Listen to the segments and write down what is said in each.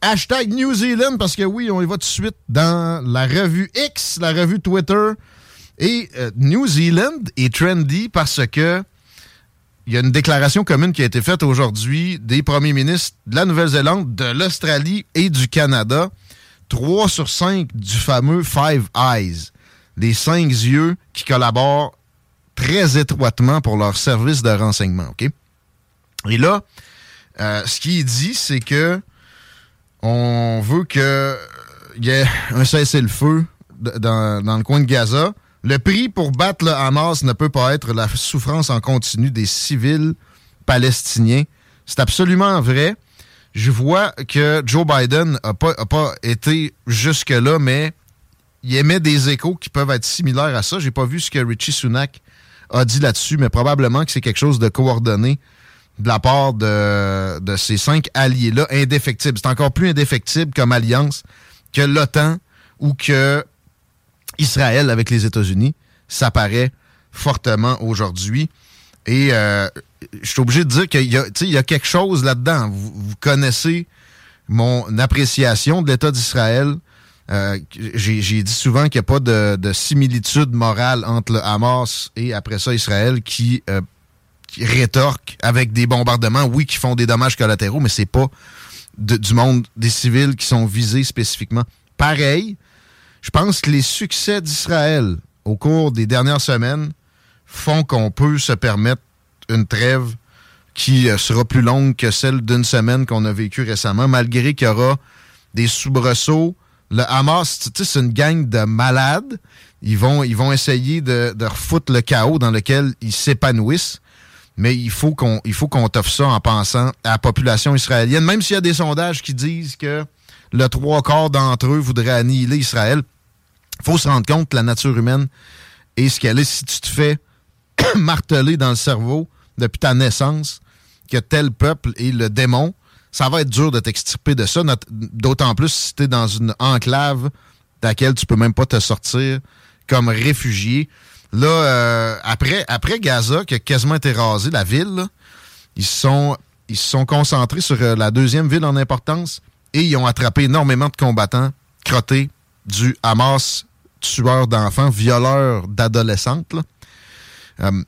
Hashtag New Zealand, parce que oui, on y va tout de suite dans la revue X, la revue Twitter. Et euh, New Zealand est trendy parce que il y a une déclaration commune qui a été faite aujourd'hui des premiers ministres de la Nouvelle-Zélande, de l'Australie et du Canada. Trois sur cinq du fameux Five Eyes, les cinq yeux qui collaborent très étroitement pour leur service de renseignement. OK? Et là, euh, ce qui est dit, c'est que on veut qu'il y ait un cessez-le-feu dans, dans le coin de Gaza. Le prix pour battre le Hamas ne peut pas être la souffrance en continu des civils palestiniens. C'est absolument vrai. Je vois que Joe Biden n'a pas, a pas été jusque-là, mais il émet des échos qui peuvent être similaires à ça. J'ai pas vu ce que Richie Sunak a dit là-dessus, mais probablement que c'est quelque chose de coordonné de la part de, de ces cinq alliés-là, indéfectibles. C'est encore plus indéfectible comme alliance que l'OTAN ou que Israël avec les États-Unis. Ça paraît fortement aujourd'hui. Et euh, je suis obligé de dire qu'il y, y, a quelque chose là-dedans. Vous, connaissez mon appréciation de l'État d'Israël. Euh, J'ai dit souvent qu'il n'y a pas de, de, similitude morale entre le Hamas et après ça Israël qui, euh, qui rétorque avec des bombardements, oui, qui font des dommages collatéraux, mais c'est pas du monde des civils qui sont visés spécifiquement. Pareil, je pense que les succès d'Israël au cours des dernières semaines font qu'on peut se permettre une trêve qui euh, sera plus longue que celle d'une semaine qu'on a vécue récemment, malgré qu'il y aura des soubresauts. Le Hamas, c'est une gang de malades. Ils vont, ils vont essayer de, de refoutre le chaos dans lequel ils s'épanouissent. Mais il faut qu'on il faut qu'on t'offre ça en pensant à la population israélienne, même s'il y a des sondages qui disent que le trois quarts d'entre eux voudraient annihiler Israël. Faut se rendre compte que la nature humaine est ce qu'elle est. Si tu te fais marteler dans le cerveau depuis ta naissance que tel peuple est le démon, ça va être dur de t'extirper de ça, d'autant plus si tu es dans une enclave laquelle tu peux même pas te sortir comme réfugié. Là, euh, après, après Gaza, qui a quasiment été rasé, la ville, ils sont ils se sont concentrés sur euh, la deuxième ville en importance et ils ont attrapé énormément de combattants crottés du Hamas, tueurs d'enfants, violeurs d'adolescentes. Euh,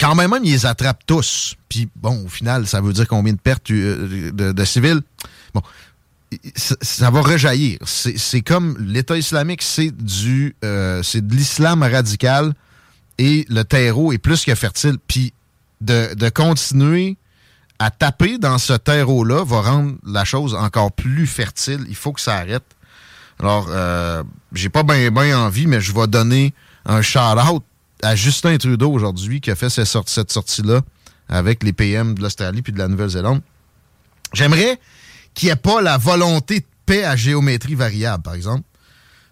quand même, ils les attrapent tous. Puis, bon, au final, ça veut dire combien de pertes de, civils? Bon, ça, va rejaillir. C'est comme l'État islamique, c'est du, euh, c'est de l'islam radical et le terreau est plus que fertile. Puis, de, continuer à taper dans ce terreau-là va rendre la chose encore plus fertile. Il faut que ça arrête. Alors, euh, j'ai pas bien ben envie, mais je vais donner un shout-out à Justin Trudeau aujourd'hui qui a fait cette sortie-là avec les PM de l'Australie puis de la Nouvelle-Zélande. J'aimerais qu'il n'y pas la volonté de paix à géométrie variable, par exemple.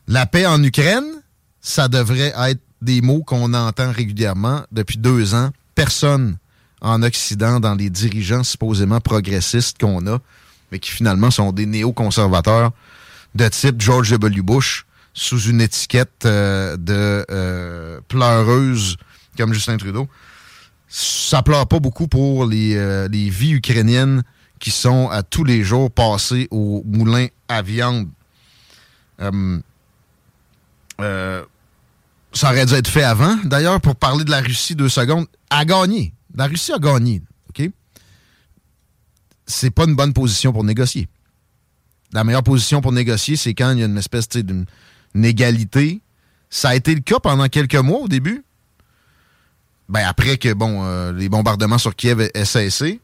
La paix en Ukraine, ça devrait être des mots qu'on entend régulièrement depuis deux ans. Personne en Occident, dans les dirigeants supposément progressistes qu'on a, mais qui finalement sont des néoconservateurs de type George W. Bush sous une étiquette euh, de euh, pleureuse comme Justin Trudeau. Ça pleure pas beaucoup pour les, euh, les vies ukrainiennes qui sont à tous les jours passées au moulin à viande. ça aurait dû être fait avant. D'ailleurs, pour parler de la Russie deux secondes, a gagné. La Russie a gagné. OK? C'est pas une bonne position pour négocier la meilleure position pour négocier, c'est quand il y a une espèce d'une égalité. Ça a été le cas pendant quelques mois au début. Ben après que bon, euh, les bombardements sur Kiev aient cessé.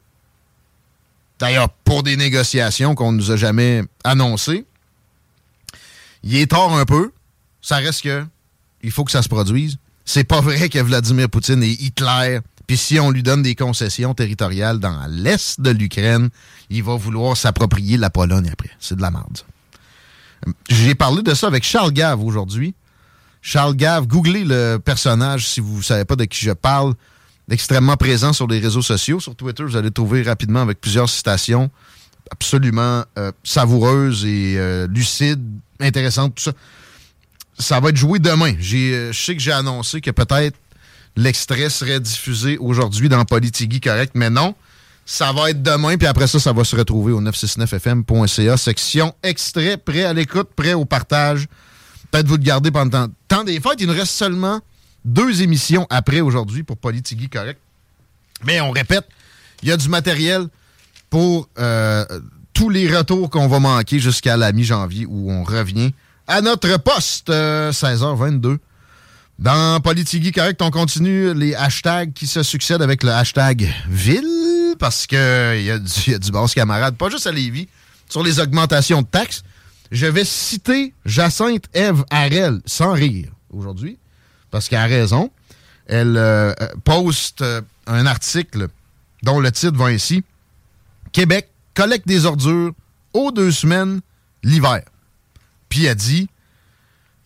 D'ailleurs, pour des négociations qu'on ne nous a jamais annoncées. Il est tard un peu. Ça reste que il faut que ça se produise. C'est pas vrai que Vladimir Poutine et Hitler puis si on lui donne des concessions territoriales dans l'est de l'Ukraine, il va vouloir s'approprier la Pologne après. C'est de la merde. J'ai parlé de ça avec Charles Gave aujourd'hui. Charles Gave, googlez le personnage si vous ne savez pas de qui je parle. Extrêmement présent sur les réseaux sociaux. Sur Twitter, vous allez trouver rapidement avec plusieurs citations absolument euh, savoureuses et euh, lucides, intéressantes, tout ça. Ça va être joué demain. Euh, je sais que j'ai annoncé que peut-être l'extrait serait diffusé aujourd'hui dans Politigui Correct, mais non. Ça va être demain, puis après ça, ça va se retrouver au 969fm.ca, section extrait, prêt à l'écoute, prêt au partage. Peut-être vous le garder pendant temps des fêtes. Il nous reste seulement deux émissions après aujourd'hui pour Politigui correct? Mais on répète, il y a du matériel pour euh, tous les retours qu'on va manquer jusqu'à la mi-janvier où on revient à notre poste, 16h22. Euh, Dans Politigui Correct, on continue les hashtags qui se succèdent avec le hashtag ville, parce qu'il y, a du, y a du boss camarade, pas juste à Lévis, sur les augmentations de taxes. Je vais citer Jacinthe Eve Harel, sans rire, aujourd'hui, parce qu'elle a raison. Elle euh, poste euh, un article dont le titre va ainsi Québec collecte des ordures aux deux semaines l'hiver. Puis elle dit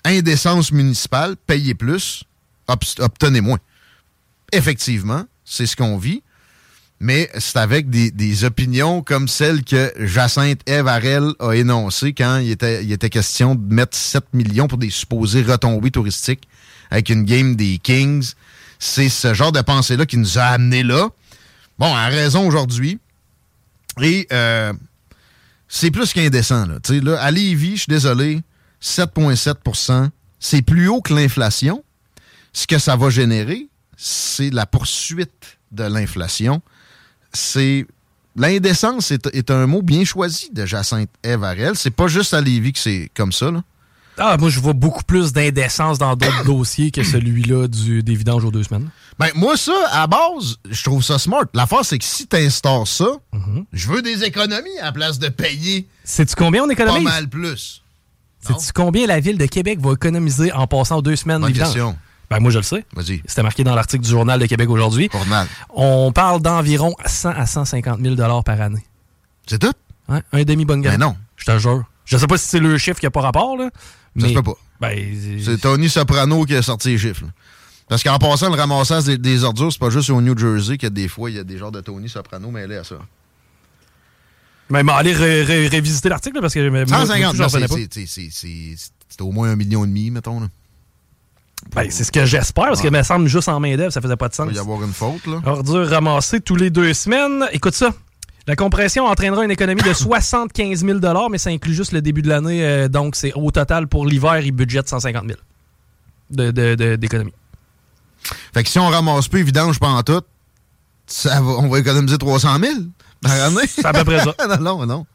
indécence municipale, payez plus, obtenez moins. Effectivement, c'est ce qu'on vit, mais c'est avec des, opinions comme celles que Jacinthe Eve a énoncées quand il était, il était question de mettre 7 millions pour des supposées retombées touristiques avec une game des Kings. C'est ce genre de pensée-là qui nous a amenés là. Bon, à raison aujourd'hui. Et euh, c'est plus qu'indécent. Là. Là, à Lévis, je suis désolé, 7,7% c'est plus haut que l'inflation. Ce que ça va générer, c'est la poursuite de l'inflation. C'est L'indécence est, un mot bien choisi de Jacinthe Evarel. C'est pas juste à Lévis que c'est comme ça. Là. Ah, moi, je vois beaucoup plus d'indécence dans d'autres dossiers que celui-là du, des vidanges aux deux semaines. Ben, moi, ça, à base, je trouve ça smart. L'affaire, c'est que si tu instaures ça, mhm. je veux des économies à la place de payer. Sais-tu combien on économise? Pas mal plus. Sais-tu combien la ville de Québec va économiser en passant aux deux semaines Bonne question. Ben, moi, je le sais. Vas-y. C'était marqué dans l'article du Journal de Québec aujourd'hui. Journal. On parle d'environ 100 à 150 000 par année. C'est tout? Un demi-bonne gamme. Mais non. Je te jure. Je sais pas si c'est le chiffre qui n'a pas rapport, là. Ça se peut pas. Ben, c'est Tony Soprano qui a sorti les chiffres. Parce qu'en passant, le ramassage des, ordures, c'est pas juste au New Jersey que des fois, il y a des genres de Tony Soprano mêlés à ça. Mais allez révisiter l'article parce que 150, c'est au moins un million et demi, mettons. Là. Ben, c'est ce que j'espère, parce que me semble juste en main-d'œuvre, ça faisait pas de sens. Il va y avoir une faute, là. Ordures ramassées tous les deux semaines. Écoute ça. La compression entraînera une économie de 75 000 mais ça inclut juste le début de l'année. Euh, donc, c'est au total pour l'hiver, il budgète 150 000 d'économie. De, fait que si on ramasse plus vidange pendant tout, ça on va économiser 300 000 par année. C'est à peu près ça. non, non, non.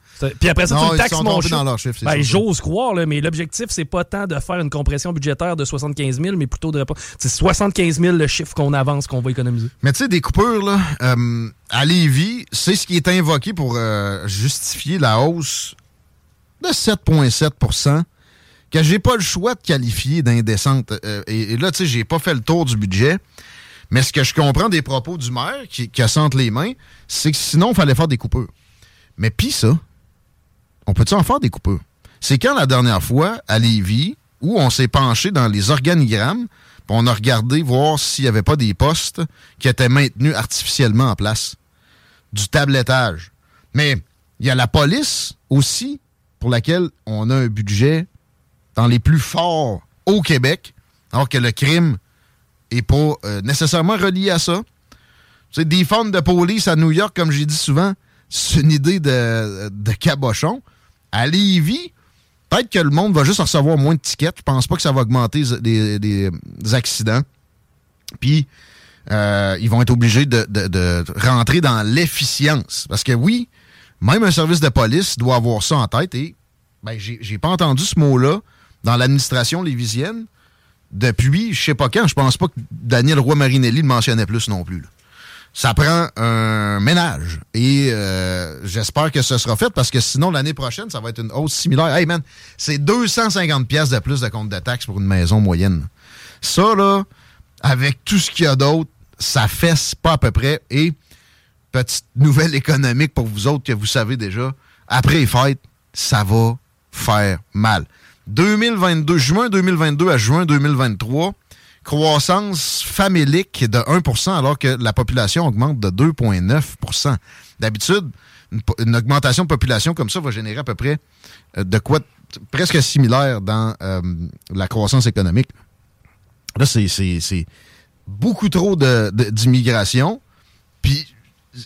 Puis après ça, tu taxes mon dans ben, J'ose croire, là, mais l'objectif, c'est pas tant de faire une compression budgétaire de 75 000, mais plutôt de... C'est 75 000 le chiffre qu'on avance, qu'on va économiser. Mais tu sais, des coupures, là, euh, à Lévis, c'est ce qui est invoqué pour euh, justifier la hausse de 7,7% que j'ai pas le choix de qualifier d'indécente. Euh, et, là, tu sais, j'ai pas fait le tour du budget. Mais ce que je comprends des propos du maire qui, qui assente les mains, c'est que sinon, il fallait faire des coupures. Mais pis ça, on peut-tu en faire des coupures? C'est quand la dernière fois, à Lévis, où on s'est penché dans les organigrammes, on a regardé voir s'il n'y avait pas des postes qui étaient maintenus artificiellement en place? Du tablettage. Mais il y a la police aussi, pour laquelle on a un budget dans les plus forts au Québec, alors que le crime n'est pas euh, nécessairement relié à ça. C'est des fonds de police à New York, comme j'ai dit souvent, c'est une idée de cabochon à Lévis, peut-être que le monde va juste recevoir moins de tickets. Je pense pas que ça va augmenter les, accidents. Puis, euh, ils vont être obligés de, rentrer dans l'efficience. Parce que oui, même un service de police doit avoir ça en tête. Et ben, j'ai pas entendu ce mot-là dans l'administration lévisienne depuis je sais pas quand. Je pense pas que Daniel Roy-Marinelli le mentionnait plus non plus ça prend un ménage. Et euh, j'espère que ce sera fait parce que sinon, l'année prochaine, ça va être une hausse similaire. Hey man, c'est 250 pièces de plus de compte de taxes pour une maison moyenne. Ça, là, avec tout ce qu'il y a d'autre, ça fesse pas à peu près. Et petite nouvelle économique pour vous autres que vous savez déjà, après les fêtes, ça va faire mal. 2022, juin 2022 à juin 2023, croissance famélique de 1 alors que la population augmente de 2,9% D'habitude, une, augmentation de population comme ça va générer à peu près euh, de quoi presque similaire dans euh, la croissance économique. Là, c'est beaucoup trop d'immigration. Puis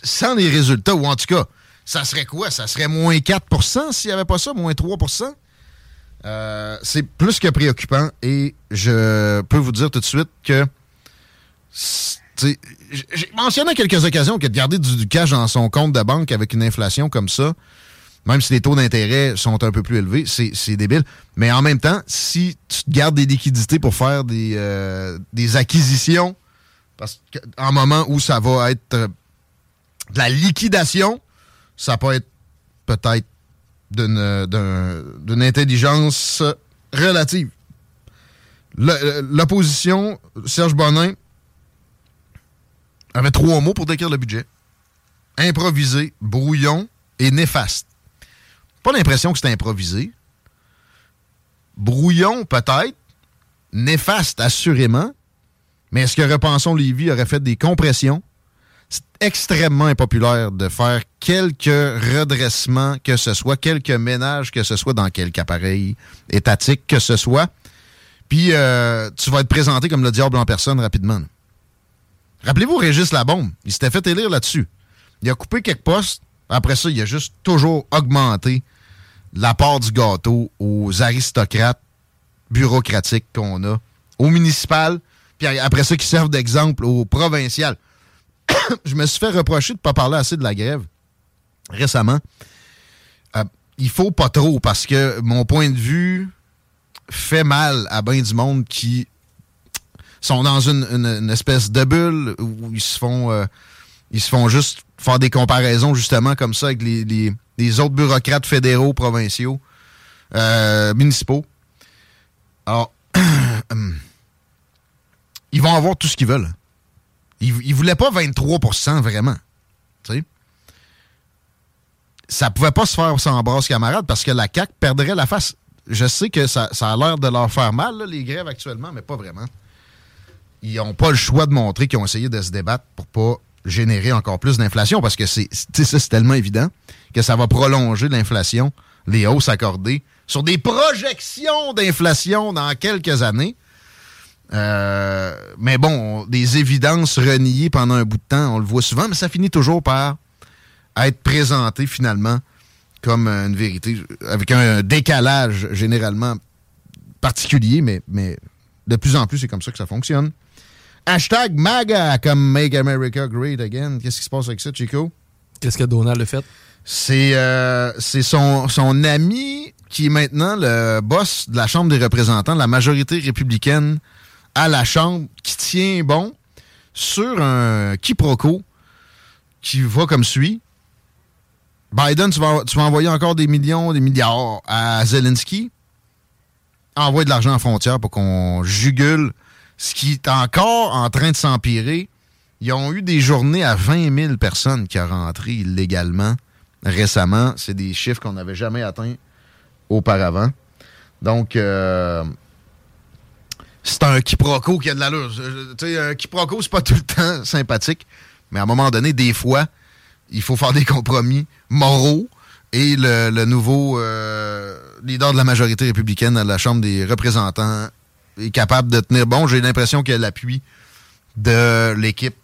sans les résultats, ou en tout cas, ça serait quoi? Ça serait moins 4% s'il n'y avait pas ça, moins 3 euh, C'est plus que préoccupant et je peux vous dire tout de suite que j'ai mentionné à quelques occasions que de garder du, cash dans son compte de banque avec une inflation comme ça, même si les taux d'intérêt sont un peu plus élevés, c'est débile. Mais en même temps, si tu gardes des liquidités pour faire des, euh, des acquisitions, parce qu'en moment où ça va être euh, de la liquidation, ça peut être peut-être d'une intelligence relative. L'opposition, Serge Bonin, avait trois mots pour décrire le budget. Improvisé, brouillon et néfaste. Pas l'impression que c'était improvisé. Brouillon, peut-être. Néfaste, assurément. Mais est-ce que Repensons Lévis aurait fait des compressions? C'est extrêmement impopulaire de faire quelques redressements que ce soit, quelques ménages que ce soit dans quelque appareil étatique que ce soit. Puis euh, tu vas être présenté comme le diable en personne rapidement. Rappelez-vous Régis Labombe, il s'était fait élire là-dessus. Il a coupé quelques postes. Après ça, il a juste toujours augmenté la part du gâteau aux aristocrates bureaucratiques qu'on a, aux municipales, puis après ça, qui servent d'exemple aux provinciales. Je me suis fait reprocher de ne pas parler assez de la grève récemment. Euh, il faut pas trop parce que mon point de vue fait mal à bien du monde qui sont dans une, espèce de bulle où ils se font euh, ils se font juste faire des comparaisons justement comme ça avec les, autres bureaucrates fédéraux, provinciaux, euh, municipaux. Alors, ils vont avoir tout ce qu'ils veulent. Ils, ne voulaient pas 23% vraiment. Tu sais? Ça pouvait pas se faire sans brasse camarade parce que la CAQ perdrait la face. Je sais que ça, a l'air de leur faire mal, les grèves actuellement, mais pas vraiment ils n'ont pas le choix de montrer qu'ils ont essayé de se débattre pour pas générer encore plus d'inflation parce que c'est tellement évident que ça va prolonger l'inflation, les hausses accordées sur des projections d'inflation dans quelques années. Euh, mais bon, des évidences reniées pendant un bout de temps, on le voit souvent, mais ça finit toujours par être présenté finalement comme une vérité, avec un décalage généralement particulier, mais, mais de plus en plus, c'est comme ça que ça fonctionne. Hashtag MAGA comme Make America Great Again. Qu'est-ce qui se passe avec ça, Chico? Qu'est-ce que Donald a fait? C'est euh, son, son ami qui est maintenant le boss de la Chambre des représentants, la majorité républicaine à la Chambre, qui tient bon sur un quiproquo qui va comme suit. Biden, tu vas, tu vas envoyer encore des millions, des milliards à Zelensky. Envoie de l'argent en frontière pour qu'on jugule ce qui est encore en train de s'empirer. Ils ont eu des journées à 20 000 personnes qui ont rentré illégalement récemment. C'est des chiffres qu'on n'avait jamais atteints auparavant. Donc, euh, c'est un quiproquo qui a de l'allure. Tu sais, un quiproquo, c'est pas tout le temps sympathique, mais à un moment donné, des fois, il faut faire des compromis moraux. Et le, nouveau euh, leader de la majorité républicaine à la Chambre des représentants est capable de tenir bon. J'ai l'impression qu'il y a l'appui de l'équipe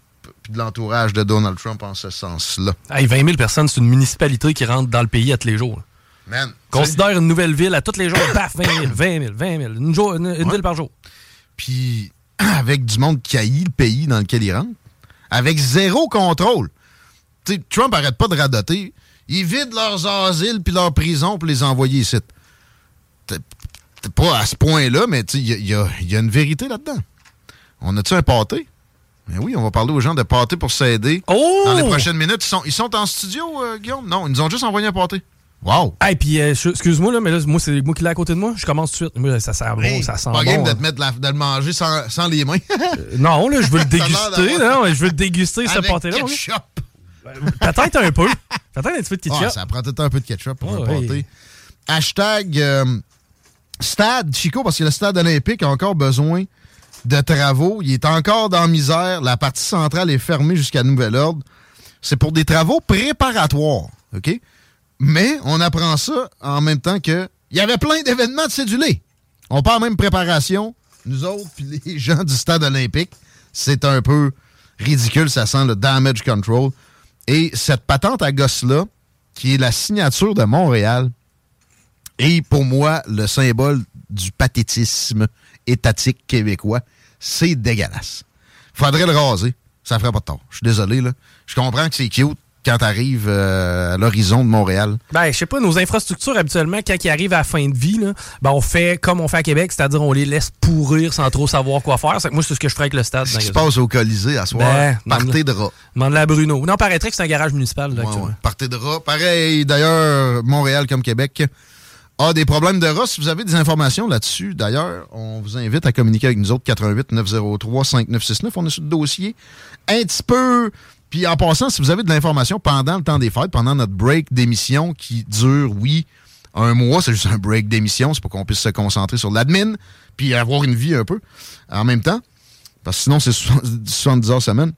et de l'entourage de Donald Trump en ce sens-là. Hey, 20 000 personnes, c'est une municipalité qui rentre dans le pays à tous les jours. Man, Considère une nouvelle ville à tous les jours, paf, 20 000, 20 000, 20 000, une, ville par jour. Puis, avec du monde qui haït le pays dans lequel il rentre, avec zéro contrôle. Trump arrête pas de radoter. Ils vident leurs asiles puis leurs prisons pour les envoyer ici pas à ce point-là, mais il y, a, une vérité là-dedans. On a-tu un pâté? Mais ben oui, on va parler aux gens de pâté pour s'aider. Oh! Dans les prochaines minutes, ils sont, ils sont en studio, euh, Guillaume? Non, ils nous ont juste envoyé un pâté. Wow! Hey, puis, euh, excuse-moi, là, mais là, moi, c'est moi qui l'ai à côté de moi. Je commence tout de suite. Moi, ça sent bon, ça sent pas bon. game de, te mettre de le manger sans, sans les mains. Euh, non, là, je veux le déguster. non, je veux le déguster, ce pâté-là. ketchup! Peut-être un peu. Peut-être un petit peu de ketchup. Ça prend peut-être un peu de ketchup pour un pâté. Hashtag stade, Chico, parce que le stade olympique a encore besoin de travaux. Il est encore dans la misère. La partie centrale est fermée jusqu'à nouvel ordre. C'est pour des travaux préparatoires, OK? Mais on apprend ça en même temps que il y avait plein d'événements de cédulés. On parle même préparation. Nous autres, puis les gens du stade olympique, c'est un peu ridicule. Ça sent le damage control. Et cette patente à gosse-là, qui est la signature de Montréal, est pour moi le symbole du pathétisme étatique québécois. C'est dégueulasse. Faudrait le raser. Ça ferait pas de tort. Je suis désolé, là. Je comprends que c'est cute quand tu arrives euh, à l'horizon de Montréal? Ben, je sais pas, nos infrastructures, habituellement, quand ils arrivent à la fin de vie, là, ben, on fait comme on fait à Québec, c'est-à-dire on les laisse pourrir sans trop savoir quoi faire. Moi, c'est ce que je ferais avec le stade. Ce qui se passe au Colisée à soir, ben, partez de rats. Demande la Bruno. Non, paraîtrait que c'est un garage municipal. Là, Partez de rats. Pareil, d'ailleurs, Montréal comme Québec a des problèmes de rats. Si vous avez des informations là-dessus, d'ailleurs, on vous invite à communiquer avec nous autres, 88 903 5969. On est sur le dossier un petit peu puis en passant, si vous avez de l'information pendant le temps des fêtes, pendant notre break d'émission qui dure, oui, un mois, c'est juste un break d'émission, c'est pour qu'on puisse se concentrer sur l'admin, puis avoir une vie un peu en même temps, parce que sinon c'est 70 heures semaine.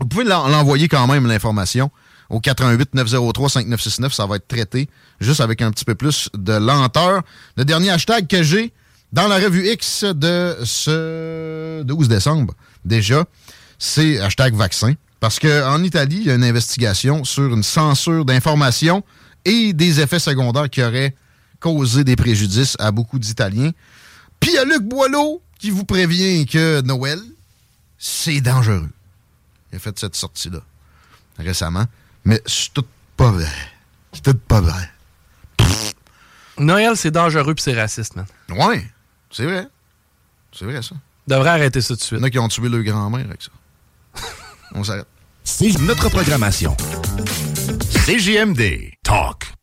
Vous pouvez l'envoyer quand même l'information au 88 903 5969, ça va être traité juste avec un petit peu plus de lenteur. Le dernier hashtag que j'ai dans la revue X de ce 12 décembre déjà, c'est hashtag vaccin. Parce qu'en Italie, il y a une investigation sur une censure d'informations et des effets secondaires qui auraient causé des préjudices à beaucoup d'Italiens. Puis il y a Luc Boileau qui vous prévient que Noël, c'est dangereux. Il a fait cette sortie-là récemment. Mais c'est tout pas vrai. C'est tout pas vrai. Noël, c'est dangereux puis c'est raciste, man. Ouais, c'est vrai. C'est vrai, ça. Devrait arrêter ça tout de suite. Il y en a qui ont tué leur grand-mère avec ça. On s'arrête. C'est notre programmation. CGMD. Talk.